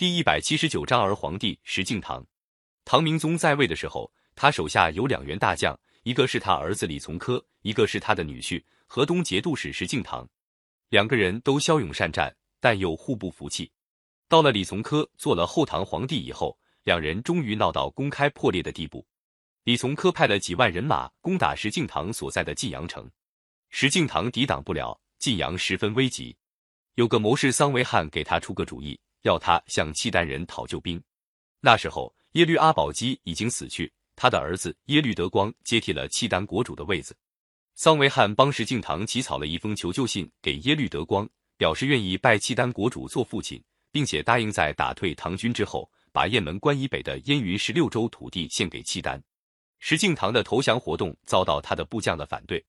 第一百七十九章儿皇帝石敬瑭。唐明宗在位的时候，他手下有两员大将，一个是他儿子李从珂，一个是他的女婿河东节度使石敬瑭。两个人都骁勇善战，但又互不服气。到了李从珂做了后唐皇帝以后，两人终于闹到公开破裂的地步。李从珂派了几万人马攻打石敬瑭所在的晋阳城，石敬瑭抵挡不了，晋阳十分危急。有个谋士桑维汉给他出个主意，要他向契丹人讨救兵。那时候耶律阿保机已经死去，他的儿子耶律德光接替了契丹国主的位子。桑维汉帮石敬瑭起草了一封求救信给耶律德光，表示愿意拜契丹国主做父亲，并且答应在打退唐军之后，把雁门关以北的燕云十六州土地献给契丹。石敬瑭的投降活动遭到他的部将的反对。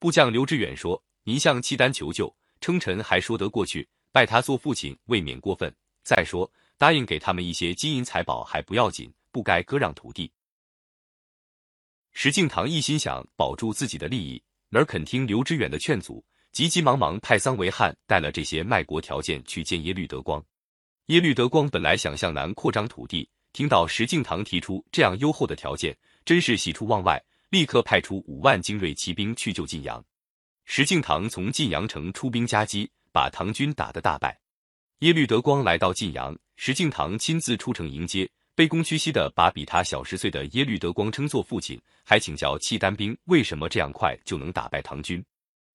部将刘知远说：“您向契丹求救，称臣还说得过去，拜他做父亲未免过分。再说，答应给他们一些金银财宝还不要紧，不该割让土地。”石敬瑭一心想保住自己的利益。哪肯听刘知远的劝阻，急急忙忙派桑维汉带了这些卖国条件去见耶律德光。耶律德光本来想向南扩张土地，听到石敬瑭提出这样优厚的条件，真是喜出望外，立刻派出五万精锐骑兵去救晋阳。石敬瑭从晋阳城出兵夹击，把唐军打得大败。耶律德光来到晋阳，石敬瑭亲自出城迎接。卑躬屈膝的把比他小十岁的耶律德光称作父亲，还请教契丹兵为什么这样快就能打败唐军。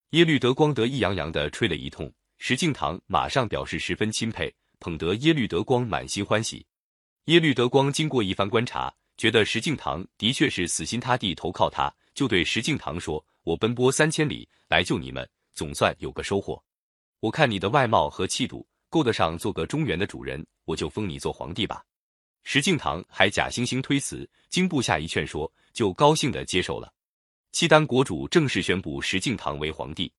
耶律德光得意洋洋的吹了一通，石敬瑭马上表示十分钦佩，捧得耶律德光满心欢喜。耶律德光经过一番观察，觉得石敬瑭的确是死心塌地投靠他，就对石敬瑭说：“我奔波三千里来救你们，总算有个收获。我看你的外貌和气度够得上做个中原的主人，我就封你做皇帝吧。”石敬瑭还假惺惺推辞，经部下一劝说，就高兴的接受了。契丹国主正式宣布石敬瑭为皇帝。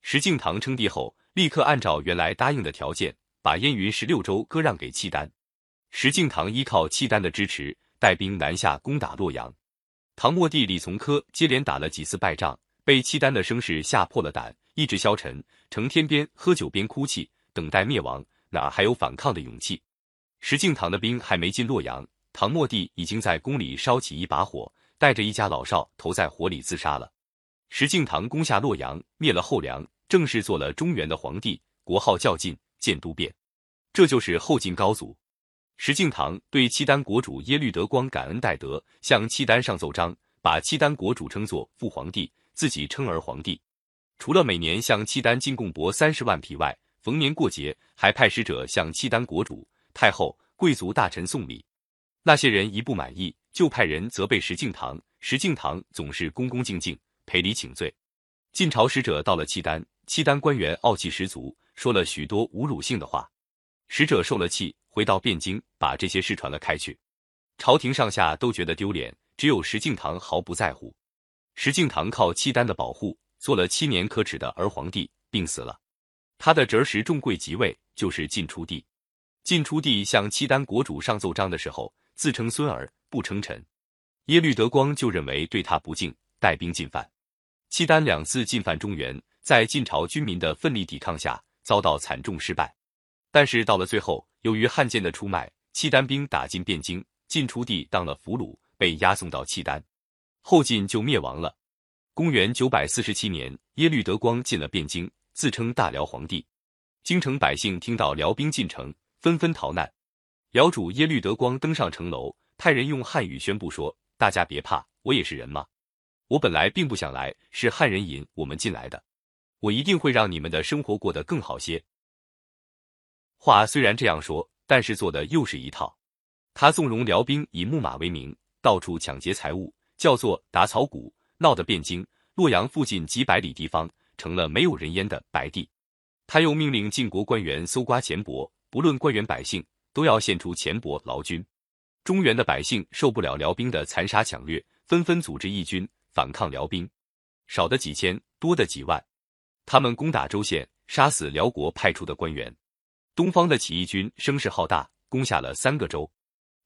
石敬瑭称帝后，立刻按照原来答应的条件，把燕云十六州割让给契丹。石敬瑭依靠契丹的支持，带兵南下攻打洛阳。唐末帝李从珂接连打了几次败仗，被契丹的声势吓破了胆，意志消沉，成天边喝酒边哭泣，等待灭亡，哪还有反抗的勇气？石敬瑭的兵还没进洛阳，唐末帝已经在宫里烧起一把火，带着一家老少投在火里自杀了。石敬瑭攻下洛阳，灭了后梁，正式做了中原的皇帝，国号叫晋，建都变，这就是后晋高祖。石敬瑭对契丹国主耶律德光感恩戴德，向契丹上奏章，把契丹国主称作父皇帝，自己称儿皇帝。除了每年向契丹进贡帛三十万匹外，逢年过节还派使者向契丹国主。太后、贵族大臣送礼，那些人一不满意，就派人责备石敬瑭。石敬瑭总是恭恭敬敬，赔礼请罪。晋朝使者到了契丹，契丹官员傲气十足，说了许多侮辱性的话。使者受了气，回到汴京，把这些事传了开去。朝廷上下都觉得丢脸，只有石敬瑭毫不在乎。石敬瑭靠契丹的保护，做了七年可耻的儿皇帝，病死了。他的侄儿石重贵即位，就是晋出帝。晋出帝向契丹国主上奏章的时候，自称孙儿，不称臣。耶律德光就认为对他不敬，带兵进犯。契丹两次进犯中原，在晋朝军民的奋力抵抗下，遭到惨重失败。但是到了最后，由于汉奸的出卖，契丹兵打进汴京，晋出帝当了俘虏，被押送到契丹，后晋就灭亡了。公元九百四十七年，耶律德光进了汴京，自称大辽皇帝。京城百姓听到辽兵进城。纷纷逃难，辽主耶律德光登上城楼，派人用汉语宣布说：“大家别怕，我也是人嘛。我本来并不想来，是汉人引我们进来的。我一定会让你们的生活过得更好些。”话虽然这样说，但是做的又是一套。他纵容辽兵以木马为名，到处抢劫财物，叫做打草谷，闹得汴京、洛阳附近几百里地方成了没有人烟的白地。他又命令晋国官员搜刮钱帛。不论官员百姓，都要献出钱帛劳军。中原的百姓受不了辽兵的残杀抢掠，纷纷组织义军反抗辽兵，少的几千，多的几万。他们攻打州县，杀死辽国派出的官员。东方的起义军声势浩大，攻下了三个州。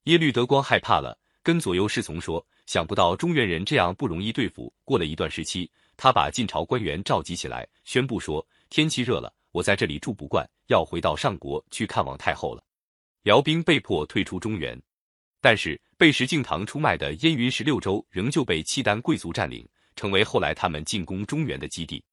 耶律德光害怕了，跟左右侍从说：“想不到中原人这样不容易对付。”过了一段时期，他把晋朝官员召集起来，宣布说：“天气热了。”我在这里住不惯，要回到上国去看望太后了。辽兵被迫退出中原。但是被石敬瑭出卖的燕云十六州仍旧被契丹贵族占领，成为后来他们进攻中原的基地。